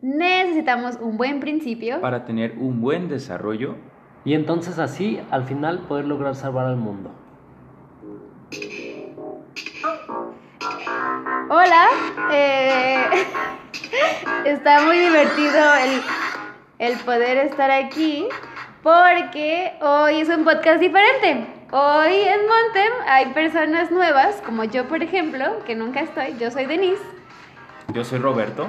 necesitamos un buen principio para tener un buen desarrollo y entonces así al final poder lograr salvar al mundo. Hola, eh, está muy divertido el, el poder estar aquí porque hoy es un podcast diferente. Hoy en Montem hay personas nuevas, como yo por ejemplo, que nunca estoy, yo soy Denise. Yo soy Roberto.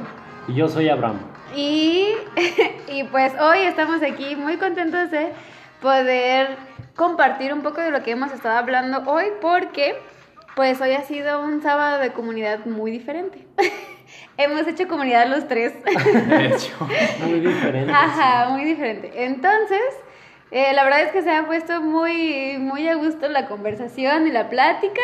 Y yo soy Abraham. Y, y pues hoy estamos aquí muy contentos de poder compartir un poco de lo que hemos estado hablando hoy porque pues hoy ha sido un sábado de comunidad muy diferente. hemos hecho comunidad los tres. De hecho. Muy diferente. Ajá, muy diferente. Entonces, eh, la verdad es que se ha puesto muy, muy a gusto la conversación y la plática.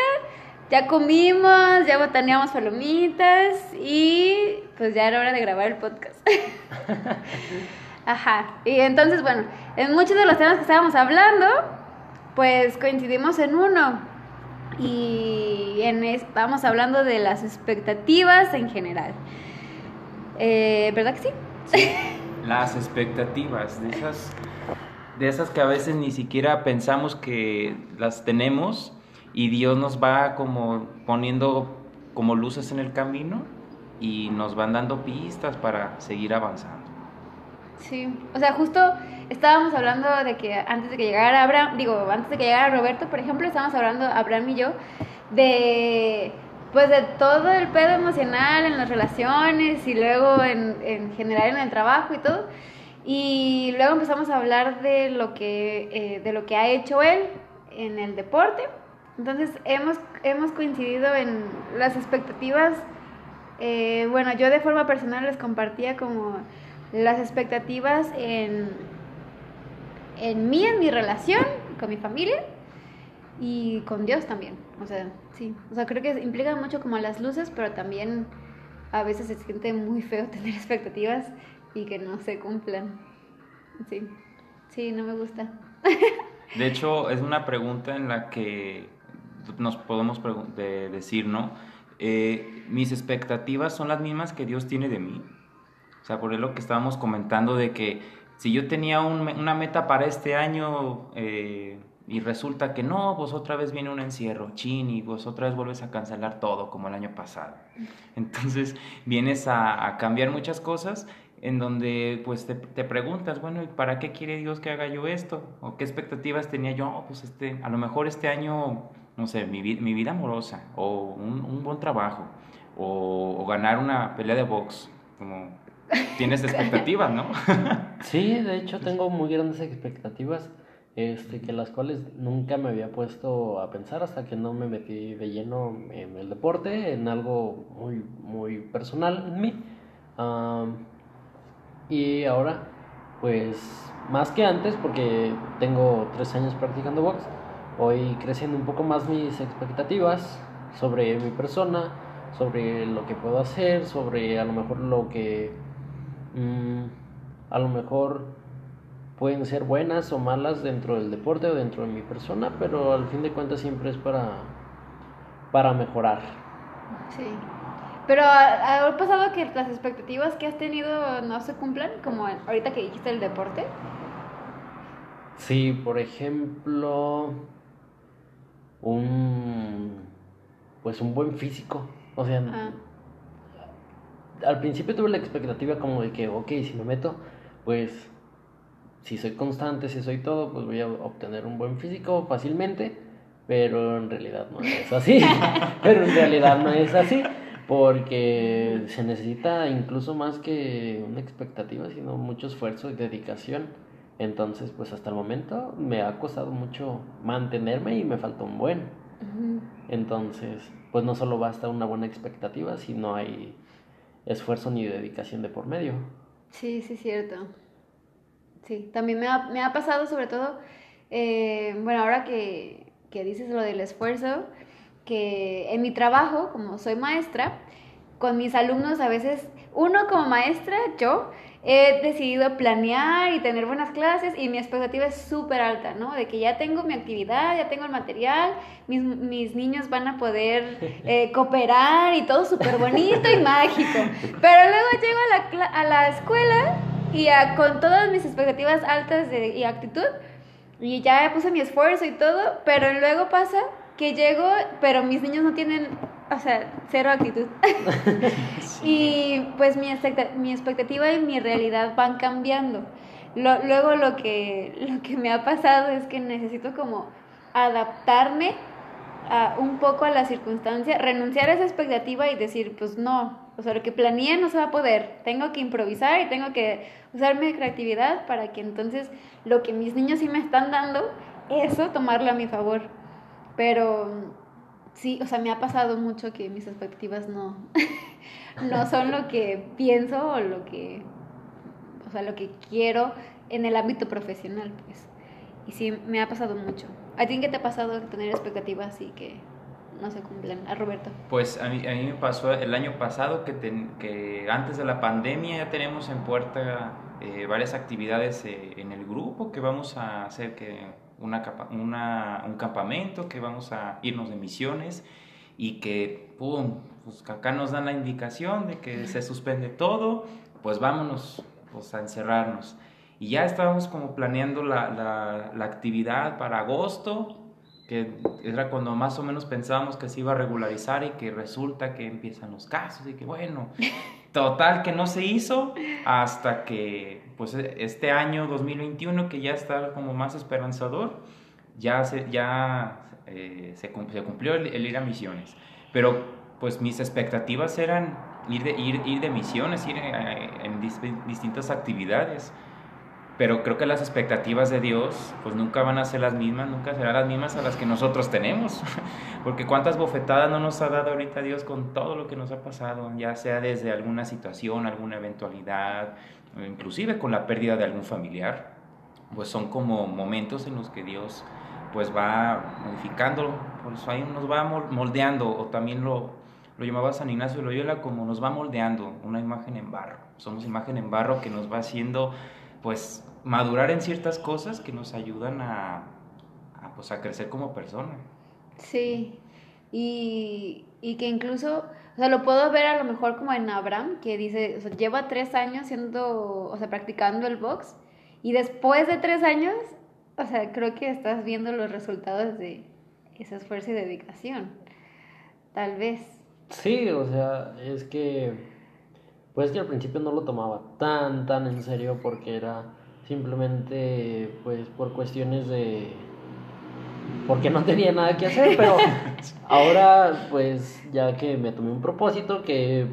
Ya comimos, ya botaneamos palomitas y pues ya era hora de grabar el podcast. Ajá. Y entonces, bueno, en muchos de los temas que estábamos hablando, pues coincidimos en uno. Y en estamos hablando de las expectativas en general. Eh, ¿Verdad que sí? sí? Las expectativas, de esas, de esas que a veces ni siquiera pensamos que las tenemos y Dios nos va como poniendo como luces en el camino y nos van dando pistas para seguir avanzando. Sí, o sea, justo estábamos hablando de que antes de que llegara Abraham, digo, antes de que llegara Roberto, por ejemplo, estábamos hablando, Abraham y yo, de pues de todo el pedo emocional en las relaciones y luego en, en general en el trabajo y todo. Y luego empezamos a hablar de lo que, eh, de lo que ha hecho él en el deporte. Entonces hemos, hemos coincidido en las expectativas. Eh, bueno, yo de forma personal les compartía como las expectativas en, en mí, en mi relación, con mi familia y con Dios también. O sea, sí. O sea, creo que implica mucho como las luces, pero también a veces se siente muy feo tener expectativas y que no se cumplan. Sí. Sí, no me gusta. De hecho, es una pregunta en la que nos podemos de decir, ¿no? Eh, mis expectativas son las mismas que Dios tiene de mí. O sea, por lo que estábamos comentando de que si yo tenía un, una meta para este año eh, y resulta que no, pues otra vez viene un encierro, chin, y pues otra vez vuelves a cancelar todo como el año pasado. Entonces vienes a, a cambiar muchas cosas en donde pues te, te, preguntas, bueno, ¿y para qué quiere Dios que haga yo esto? ¿O qué expectativas tenía yo? Oh, pues este, a lo mejor este año, no sé, mi, mi vida amorosa, o un, un buen trabajo, o, o, ganar una pelea de box, como tienes expectativas, ¿no? sí, de hecho tengo muy grandes expectativas, este, que las cuales nunca me había puesto a pensar hasta que no me metí de lleno en el deporte, en algo muy, muy personal en mí. Um, y ahora, pues más que antes, porque tengo tres años practicando box, voy creciendo un poco más mis expectativas sobre mi persona, sobre lo que puedo hacer, sobre a lo mejor lo que mmm, a lo mejor pueden ser buenas o malas dentro del deporte o dentro de mi persona, pero al fin de cuentas siempre es para, para mejorar. Sí. Pero ¿ha pasado que las expectativas que has tenido no se cumplan? Como ahorita que dijiste el deporte. Sí, por ejemplo, un pues un buen físico. O sea, ah. al principio tuve la expectativa como de que, ok, si me meto, pues si soy constante, si soy todo, pues voy a obtener un buen físico fácilmente, pero en realidad no es así. pero en realidad no es así porque se necesita incluso más que una expectativa, sino mucho esfuerzo y dedicación. Entonces, pues hasta el momento me ha costado mucho mantenerme y me falta un buen. Entonces, pues no solo basta una buena expectativa, sino hay esfuerzo ni dedicación de por medio. Sí, sí, cierto. Sí, también me ha, me ha pasado sobre todo, eh, bueno, ahora que, que dices lo del esfuerzo, que en mi trabajo, como soy maestra, con mis alumnos a veces, uno como maestra, yo, he decidido planear y tener buenas clases y mi expectativa es súper alta, ¿no? De que ya tengo mi actividad, ya tengo el material, mis, mis niños van a poder eh, cooperar y todo súper bonito y mágico. Pero luego llego a la, a la escuela y a- con todas mis expectativas altas de, y actitud y ya puse mi esfuerzo y todo, pero luego pasa que llego, pero mis niños no tienen, o sea, cero actitud. Y pues mi, mi expectativa y mi realidad van cambiando. Lo- luego lo que, lo que me ha pasado es que necesito como adaptarme a, un poco a la circunstancia, renunciar a esa expectativa y decir, pues no, o sea, lo que planeé no se va a poder. Tengo que improvisar y tengo que usar mi creatividad para que entonces lo que mis niños sí me están dando, eso tomarlo a mi favor. Pero sí, o sea, me ha pasado mucho que mis expectativas no, no son lo que pienso o lo que, o sea, lo que quiero en el ámbito profesional, pues. Y sí, me ha pasado mucho. ¿A ti qué te ha pasado tener expectativas y que no se cumplen? A Roberto. Pues a mí, a mí me pasó el año pasado que, ten- que antes de la pandemia ya tenemos en puerta eh, varias actividades eh, en el grupo que vamos a hacer que una, una- un campamento, que vamos a irnos de misiones y que, pum, pues acá nos dan la indicación de que se suspende todo, pues vámonos pues, a encerrarnos. Y ya estábamos como planeando la, la- la actividad para agosto, que era cuando más o menos pensábamos que se iba a regularizar y que resulta que empiezan los casos y que bueno, total que no se hizo hasta que pues este año 2021 que ya está como más esperanzador, ya se, ya, eh, se, cum- se cumplió el, el ir a misiones. Pero pues mis expectativas eran ir de, ir, ir de misiones, ir eh, en dis- distintas actividades. Pero creo que las expectativas de Dios pues nunca van a ser las mismas, nunca serán las mismas a las que nosotros tenemos. Porque cuántas bofetadas no nos ha dado ahorita Dios con todo lo que nos ha pasado, ya sea desde alguna situación, alguna eventualidad, inclusive con la pérdida de algún familiar. Pues son como momentos en los que Dios pues va modificando, pues ahí nos va mol- moldeando, o también lo, lo llamaba San Ignacio de Loyola como nos va moldeando una imagen en barro. Somos imagen en barro que nos va haciendo pues madurar en ciertas cosas que nos ayudan a, a, pues, a crecer como persona. Sí, y, y que incluso, o sea, lo puedo ver a lo mejor como en Abraham, que dice, o sea, lleva tres años siendo, o sea, practicando el box, y después de tres años, o sea, creo que estás viendo los resultados de ese esfuerzo y dedicación. Tal vez. Sí, o sea, es que, pues que al principio no lo tomaba tan, tan en serio porque era simplemente, pues, por cuestiones de, porque no tenía nada que hacer, pero ahora, pues, ya que me tomé un propósito que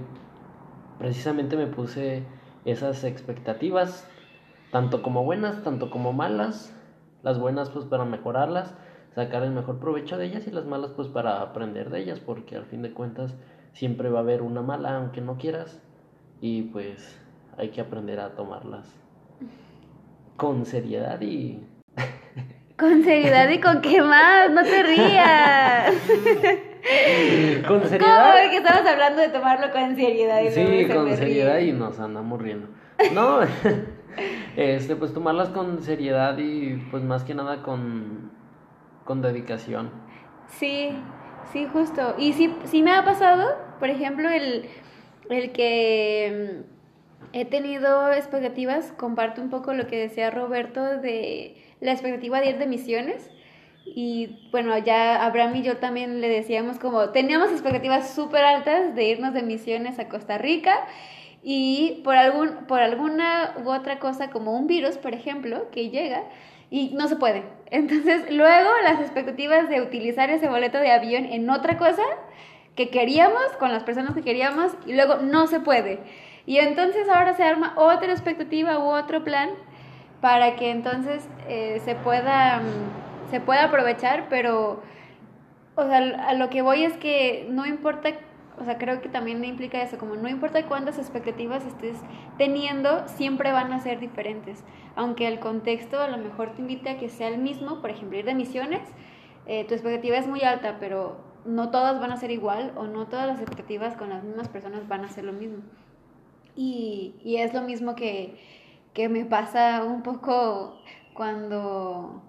precisamente me puse esas expectativas, tanto como buenas, tanto como malas, las buenas pues para mejorarlas, sacar el mejor provecho de ellas y las malas pues para aprender de ellas, porque al fin de cuentas siempre va a haber una mala aunque no quieras y pues hay que aprender a tomarlas con seriedad y Con seriedad y con qué más, no te rías. con ¿Cómo seriedad es que estamos hablando de tomarlo con seriedad? Y Sí, con seriedad ríe? y nos andamos riendo. No, este, pues tomarlas con seriedad y pues más que nada con, con dedicación. Sí, sí, justo. Y sí, sí me ha pasado, por ejemplo, el, el que mm, he tenido expectativas, comparto un poco lo que decía Roberto de la expectativa de ir de misiones. Y bueno, ya Abraham y yo también le decíamos como, teníamos expectativas súper altas de irnos de misiones a Costa Rica y por, algún, por alguna u otra cosa como un virus, por ejemplo, que llega y no se puede. Entonces luego las expectativas de utilizar ese boleto de avión en otra cosa que queríamos, con las personas que queríamos, y luego no se puede. Y entonces ahora se arma otra expectativa u otro plan para que entonces eh, se pueda mm, se pueda aprovechar, pero o sea, a lo que voy es que no importa, o sea, creo que también implica eso, como no importa cuántas expectativas estés teniendo, siempre van a ser diferentes. Aunque el contexto a lo mejor te invite a que sea el mismo, por ejemplo, ir de misiones, eh, tu expectativa es muy alta, pero no todas van a ser igual o no todas las expectativas con las mismas personas van a ser lo mismo. Y, y es lo mismo que, que me pasa un poco cuando,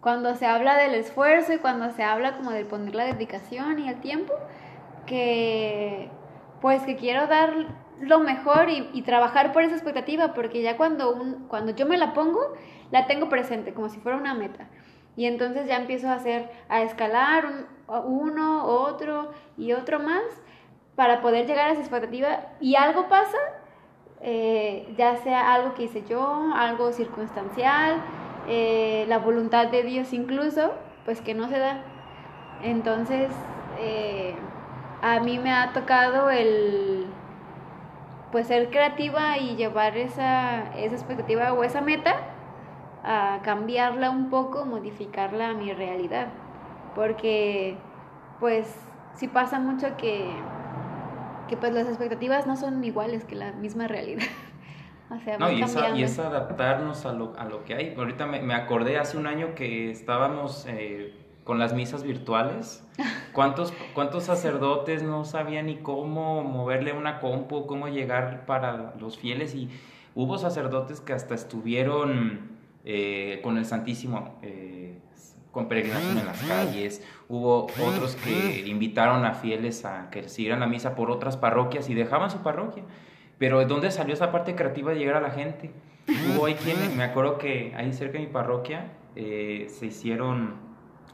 cuando se habla del esfuerzo y cuando se habla como de poner la dedicación y el tiempo, que pues que quiero dar lo mejor y, y trabajar por esa expectativa, porque ya cuando, un, cuando yo me la pongo, la tengo presente, como si fuera una meta. Y entonces ya empiezo a hacer, a escalar un, uno, otro y otro más para poder llegar a esa expectativa. Y algo pasa, eh, ya sea algo que hice yo, algo circunstancial, eh, la voluntad de Dios incluso, pues que no se da. Entonces, eh, a mí me ha tocado el pues ser creativa y llevar esa, esa expectativa o esa meta a cambiarla un poco, modificarla a mi realidad. Porque pues sí pasa mucho que, que pues las expectativas no son iguales que la misma realidad. o sea, no, y es, y es, adaptarnos a lo, a lo que hay. Ahorita me, me acordé hace un año que estábamos eh, con las misas virtuales. ¿Cuántos, ¿Cuántos sacerdotes no sabían ni cómo moverle una compu, cómo llegar para los fieles? Y hubo sacerdotes que hasta estuvieron eh, con el Santísimo, eh, con peregrinación en las calles. Hubo otros que invitaron a fieles a que siguieran la misa por otras parroquias y dejaban su parroquia. Pero ¿de dónde salió esa parte creativa de llegar a la gente? Hubo ahí quien, me acuerdo que ahí cerca de mi parroquia eh, se hicieron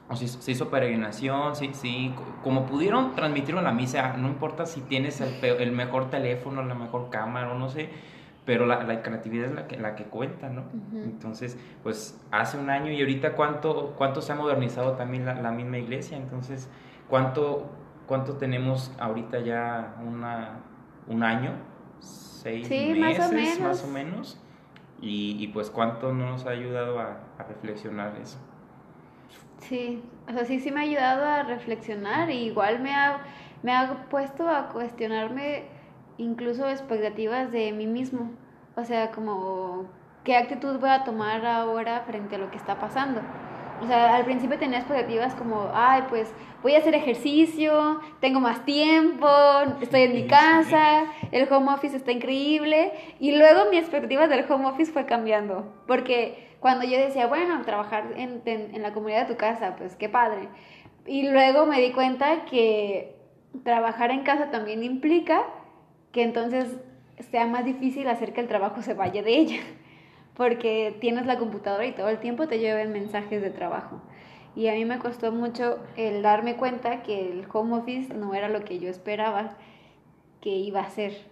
o si se hizo peregrinación, sí, sí, como pudieron transmitirlo en la misa, no importa si tienes el, el mejor teléfono, la mejor cámara o no sé, pero la, la, creatividad es la que, la que cuenta, ¿no? Entonces, pues hace un año y ahorita cuánto, cuánto se ha modernizado también la, la misma iglesia, entonces, ¿cuánto, cuánto tenemos ahorita ya una, un año? ¿Seis meses más o menos? Y, y, pues cuánto nos ha ayudado a, a reflexionar eso. Sí, o sea, sí, sí me ha ayudado a reflexionar y igual me ha, me ha puesto a cuestionarme incluso expectativas de mí mismo. O sea, como qué actitud voy a tomar ahora frente a lo que está pasando. O sea, al principio tenía expectativas como, ay, pues voy a hacer ejercicio, tengo más tiempo, estoy en mi casa, el home office está increíble. Y luego mi expectativa del home office fue cambiando, porque cuando yo decía, bueno, trabajar en, en, la comunidad de tu casa, pues qué padre. Y luego me di cuenta que trabajar en casa también implica que entonces sea más difícil hacer que el trabajo se vaya de ella, porque tienes la computadora y todo el tiempo te lleven mensajes de trabajo. Y a mí me costó mucho el darme cuenta que el home office no era lo que yo esperaba que iba a ser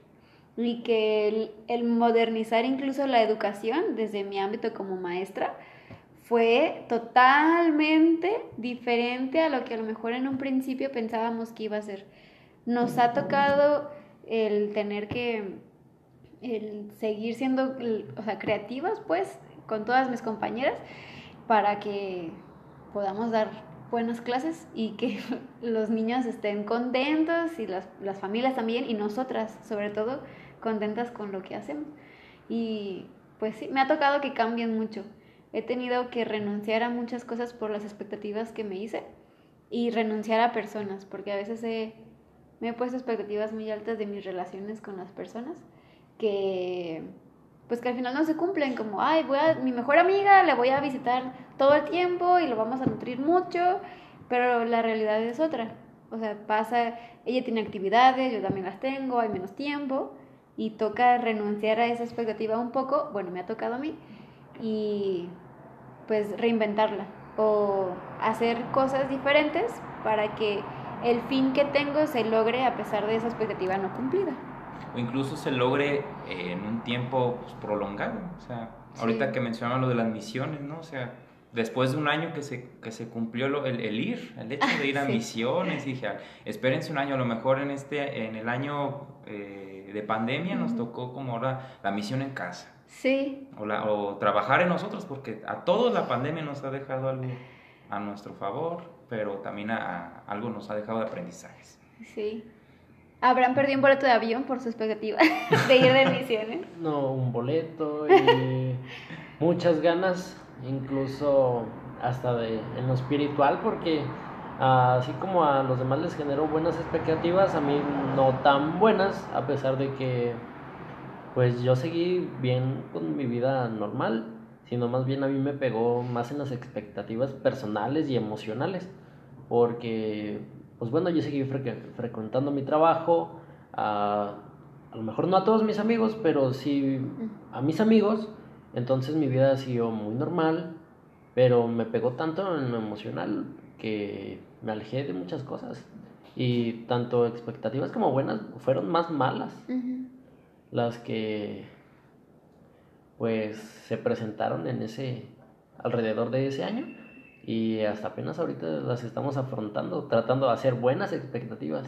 y que el, modernizar incluso la educación desde mi ámbito como maestra fue totalmente diferente a lo que a lo mejor en un principio pensábamos que iba a ser. Nos ha tocado el tener que el seguir siendo o sea, creativas pues con todas mis compañeras para que podamos dar buenas clases y que los niños estén contentos y las, las familias también y nosotras sobre todo contentas con lo que hacemos. Y pues sí, me ha tocado que cambien mucho. He tenido que renunciar a muchas cosas por las expectativas que me hice y renunciar a personas, porque a veces me he puesto expectativas muy altas de mis relaciones con las personas que pues que al final no se cumplen, como, ay, voy a, mi mejor amiga le voy a visitar todo el tiempo y lo vamos a nutrir mucho, pero la realidad es otra. O sea, pasa, ella tiene actividades, yo también las tengo, hay menos tiempo, y toca renunciar a esa expectativa un poco, bueno, me ha tocado a mí, y pues reinventarla o hacer cosas diferentes para que el fin que tengo se logre a pesar de esa expectativa no cumplida. O incluso se logre en un tiempo pues, prolongado. O sea, ahorita que mencionaba lo de las misiones, ¿no? O sea, después de un año que se, que se cumplió lo, el, ir, el hecho de ir a misiones, dije, ah, espérense un año, a lo mejor en, este, en el año eh, de pandemia nos tocó como ahora la misión en casa. Sí. O, la, o trabajar en nosotros, porque a todos la pandemia nos ha dejado algo a nuestro favor, pero también a, algo nos ha dejado de aprendizajes. Sí. ¿Habrán perdido un boleto de avión por su expectativa de ir de misiones? No, un boleto y muchas ganas incluso hasta de, en lo espiritual, porque Así como a los demás les generó buenas expectativas, a mí no tan buenas, a pesar de que pues yo seguí bien con mi vida normal, sino más bien a mí me pegó más en las expectativas personales y emocionales, porque pues bueno, yo seguí frecuentando mi trabajo, a, a lo mejor no a todos mis amigos, pero sí a mis amigos, entonces mi vida siguió muy normal, pero me pegó tanto en lo emocional que me alejé de muchas cosas. Y tanto expectativas como buenas fueron más malas las que pues se presentaron en ese alrededor de ese año y hasta apenas ahorita las estamos afrontando, tratando de hacer buenas expectativas.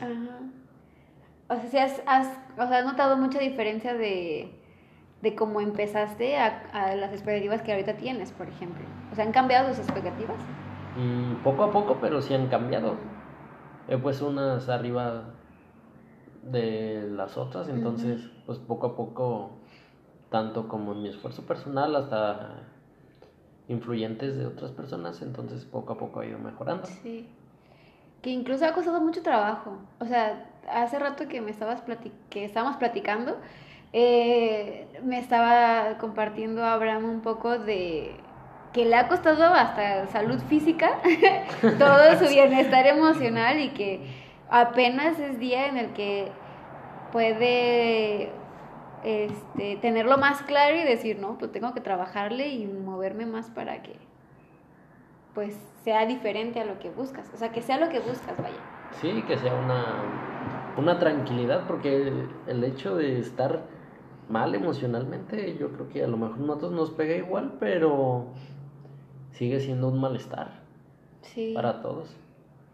O sea, si has, has, o sea, has notado mucha diferencia de, de cómo empezaste a, a, las expectativas que ahorita tienes, por ejemplo. O sea, ¿han cambiado tus expectativas? Mm, poco a poco, pero sí han cambiado. He puesto unas arriba de las otras, entonces, pues poco a poco, tanto como en mi esfuerzo personal hasta influyentes de otras personas, entonces poco a poco ha ido mejorando. Sí. Que incluso ha costado mucho trabajo. O sea, hace rato que me estabas que estábamos platicando, eh, me estaba compartiendo Abraham un poco de que le ha costado hasta salud física, todo su bienestar emocional y que apenas es día en el que puede este, tenerlo más claro y decir, no, pues tengo que trabajarle y moverme más para que pues sea diferente a lo que buscas, o sea, que sea lo que buscas, vaya. Sí, que sea una, una tranquilidad, porque el hecho de estar mal emocionalmente, yo creo que a lo mejor nosotros nos pega igual, pero sigue siendo un malestar sí. para todos.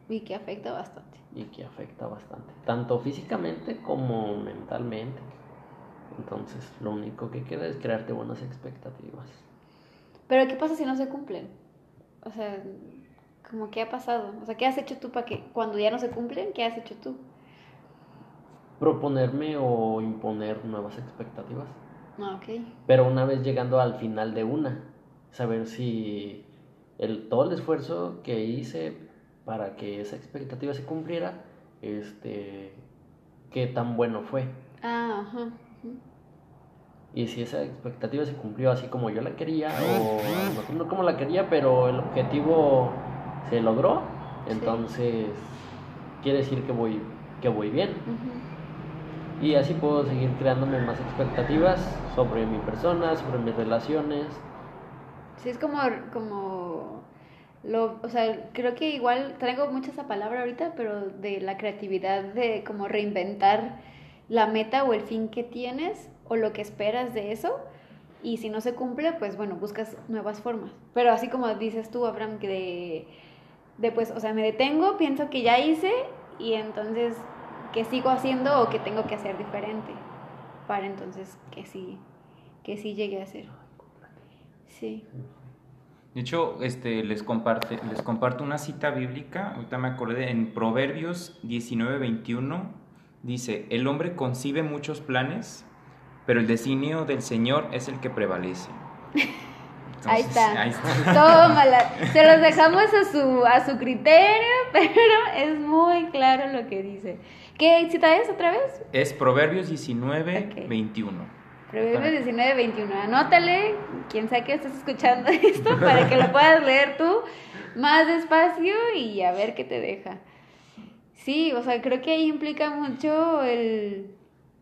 Y que afecta bastante. Y que afecta bastante, tanto físicamente como mentalmente. Entonces, lo único que queda es crearte buenas expectativas. Pero, ¿qué pasa si no se cumplen? O sea, como qué ha pasado? O sea, ¿qué has hecho tú para que cuando ya no se cumplen, qué has hecho tú? Proponerme o imponer nuevas expectativas. Ah, ok. Pero una vez llegando al final de una, saber si el, todo el esfuerzo que hice para que esa expectativa se cumpliera, este, qué tan bueno fue. Ah, ajá. Y si esa expectativa se cumplió así como yo la quería, o no como la quería, pero el objetivo se logró, entonces quiere decir que voy, que voy bien. Y así puedo seguir creándome más expectativas sobre mi persona, sobre mis relaciones, Sí, es como, como lo, o sea, creo que igual traigo mucho esa palabra ahorita, pero de la creatividad, de como reinventar la meta o el fin que tienes o lo que esperas de eso. Y si no se cumple, pues bueno, buscas nuevas formas. Pero así como dices tú, Abraham, que de, pues, o sea, me detengo, pienso que ya hice y entonces que sigo haciendo o que tengo que hacer diferente para entonces que sí, que sí llegue a hacer. Sí. De hecho, este, les, comparte, les comparto una cita bíblica, ahorita me acordé, en Proverbios 19, 21, dice, el hombre concibe muchos planes, pero el designio del Señor es el que prevalece. ahí, está. ahí está. Tómala. Se los dejamos a su, a su criterio, pero es muy claro lo que dice. ¿Qué cita es otra vez? Es Proverbios 19, 21. Proverbios 19, 21. Anótale, quien sea que estés escuchando esto, para que lo puedas leer tú más despacio y a ver qué te deja. Sí, o sea, creo que ahí implica mucho el...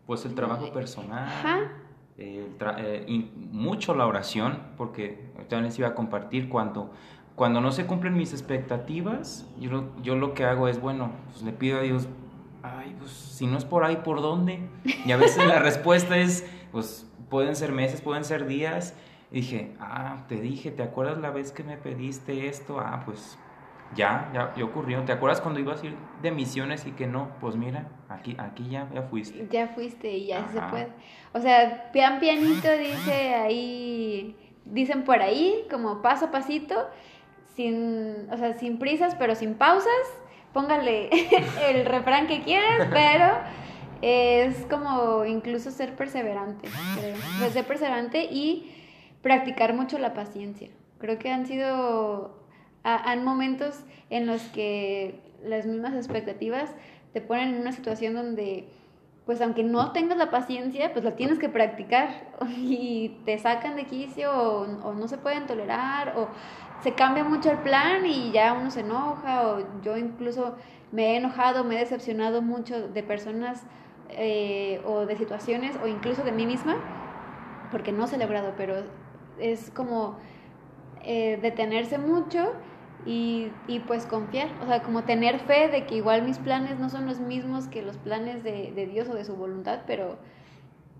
Pues el trabajo personal. Ajá. Eh, y mucho la oración, porque también les iba a compartir cuando, cuando no se cumplen mis expectativas, yo, yo lo que hago es, bueno, pues le pido a Dios, ay, pues si no es por ahí, ¿por dónde? Y a veces la respuesta es, pues pueden ser meses, pueden ser días. Y dije, ah, te dije, ¿te acuerdas la vez que me pediste esto? Ah, pues ya, ya, ya ocurrió. ¿Te acuerdas cuando ibas a ir de misiones y que no? Pues mira, aquí, aquí ya, ya fuiste. Ya fuiste y ya se puede. O sea, pian pianito dice ahí, dicen por ahí, como paso a pasito, sin, o sea, sin prisas, pero sin pausas. Póngale el refrán que quieras, pero es como incluso ser perseverante, creo. ser perseverante y practicar mucho la paciencia. Creo que han sido, han momentos en los que las mismas expectativas te ponen en una situación donde, pues aunque no tengas la paciencia, pues la tienes que practicar. Y te sacan de quicio o, no se pueden tolerar o se cambia mucho el plan y ya uno se enoja o yo incluso me he enojado, me he decepcionado mucho de personas eh, o de situaciones o incluso de mí misma porque no he celebrado, pero es como eh, detenerse mucho y, y, pues confiar, o sea, como tener fe de que igual mis planes no son los mismos que los planes de, de Dios o de su voluntad, pero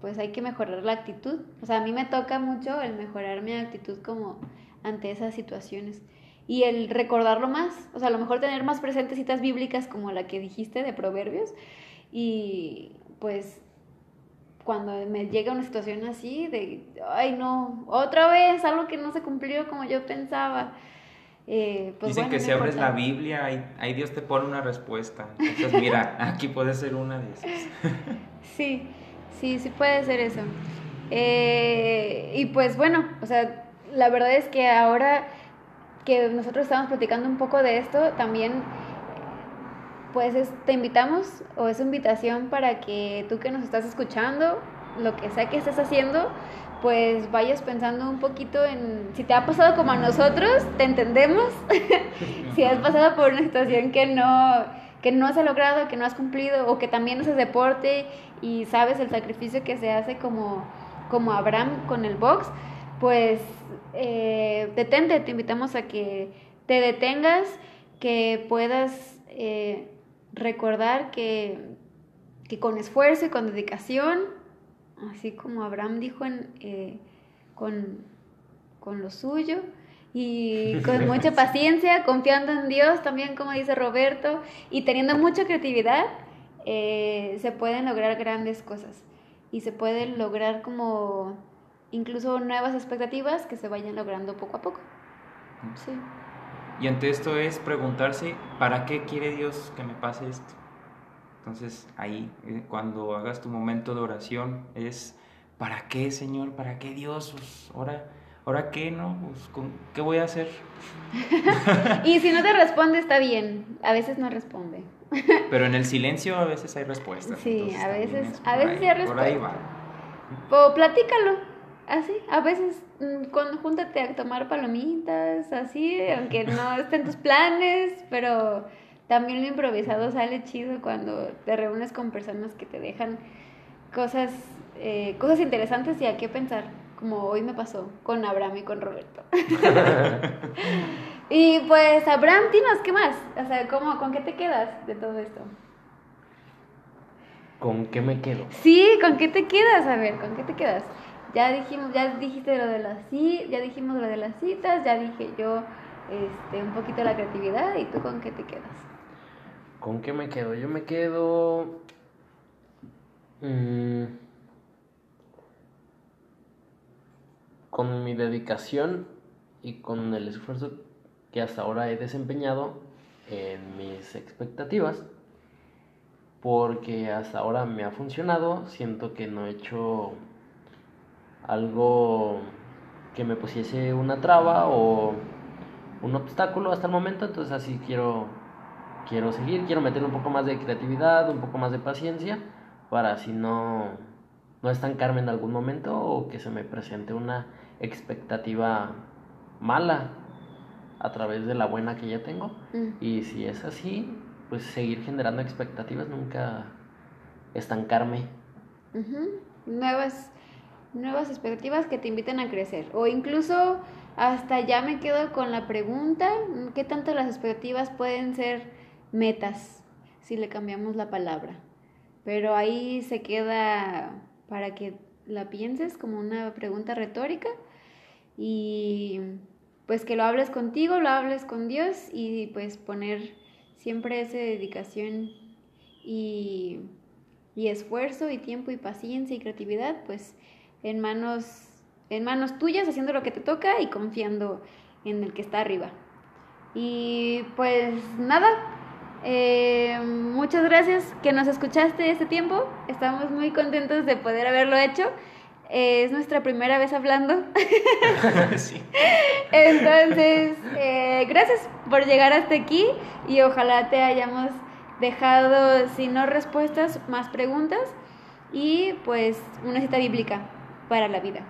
pues hay que mejorar la actitud. O sea, a mí me toca mucho el mejorar mi actitud como ante esas situaciones y el recordarlo más, o sea, a lo mejor tener más presentes citas bíblicas como la que dijiste de Proverbios y pues cuando me llega una situación así de, ay no, otra vez algo que no se cumplió como yo pensaba, eh, pues Dicen que si abres la Biblia, ahí, Dios te pone una respuesta. Entonces, mira, aquí puede ser una de esas. sí, sí, sí puede ser eso. Eh, y pues bueno, o sea, la verdad es que ahora que nosotros estamos platicando un poco de esto, también pues te invitamos o es invitación para que tú que nos estás escuchando, lo que sea que estés haciendo, pues vayas pensando un poquito en si te ha pasado como a nosotros, te entendemos. si has pasado por una situación que no que no has logrado, que no has cumplido o que también haces deporte y sabes el sacrificio que se hace como como Abraham con el box, pues eh, detente, te invitamos a que te detengas, que puedas eh, recordar que, que con esfuerzo y con dedicación así como Abraham dijo en, eh, con, lo suyo y con mucha paciencia, confiando en Dios también, como dice Roberto, y teniendo mucha creatividad, eh, se pueden lograr grandes cosas y se pueden lograr como incluso nuevas expectativas que se vayan logrando poco a poco. Sí. Y ante esto es preguntarse, ¿para qué quiere Dios que me pase esto? Entonces ahí, eh, cuando hagas tu momento de oración, es, ¿para qué, Señor? ¿Para qué Dios? Pues, ahora, ¿ahora qué, no? Pues, ¿Qué voy a hacer? y si no te responde, está bien. A veces no responde. Pero en el silencio a veces hay respuestas. Sí, a veces, a veces hay respuestas. Por ahí va. O platícalo. Así, a veces mm, cuando júntate a tomar palomitas, así, aunque no estén tus planes, pero también lo improvisado sale chido cuando te reúnes con personas que te dejan cosas, eh, cosas interesantes y a qué pensar, como hoy me pasó con Abraham y con Roberto. y pues, Abraham, dinos, ¿qué más? O sea, ¿cómo, ¿con qué te quedas de todo esto? ¿Con qué me quedo? Sí, ¿con qué te quedas? A ver, ¿con qué te quedas? Ya dijimos, ya dijiste lo de las ya dijimos lo de las citas, ya dije yo este, un poquito la creatividad y tú con qué te quedas. ¿Con qué me quedo? Yo me quedo... Mm, con mi dedicación y con el esfuerzo que hasta ahora he desempeñado en mis expectativas, porque hasta ahora me ha funcionado, siento que no he hecho algo que me pusiese una traba o un obstáculo hasta el momento, entonces así quiero quiero seguir, quiero meter un poco más de creatividad, un poco más de paciencia, para así no, no estancarme en algún momento o que se me presente una expectativa mala a través de la buena que ya tengo. Mm. Y si es así, pues seguir generando expectativas, nunca estancarme. Nuevas, nuevas expectativas que te inviten a crecer. O incluso hasta ya me quedo con la pregunta, ¿qué tanto las expectativas pueden ser metas, si le cambiamos la palabra. Pero ahí se queda para que la pienses como una pregunta retórica y pues que lo hables contigo, lo hables con Dios y pues poner siempre esa dedicación y, y esfuerzo y tiempo y paciencia y creatividad pues en manos en manos tuyas haciendo lo que te toca y confiando en el que está arriba. Y pues nada, eh, muchas gracias que nos escuchaste este tiempo. Estamos muy contentos de poder haberlo hecho. es nuestra primera vez hablando. sí. Entonces, eh, gracias por llegar hasta aquí y ojalá te hayamos dejado, si no respuestas, más preguntas y pues una cita bíblica para la vida.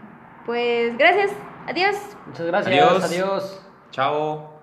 Pues gracias, adiós. Muchas gracias, Adiós. adiós. Chao.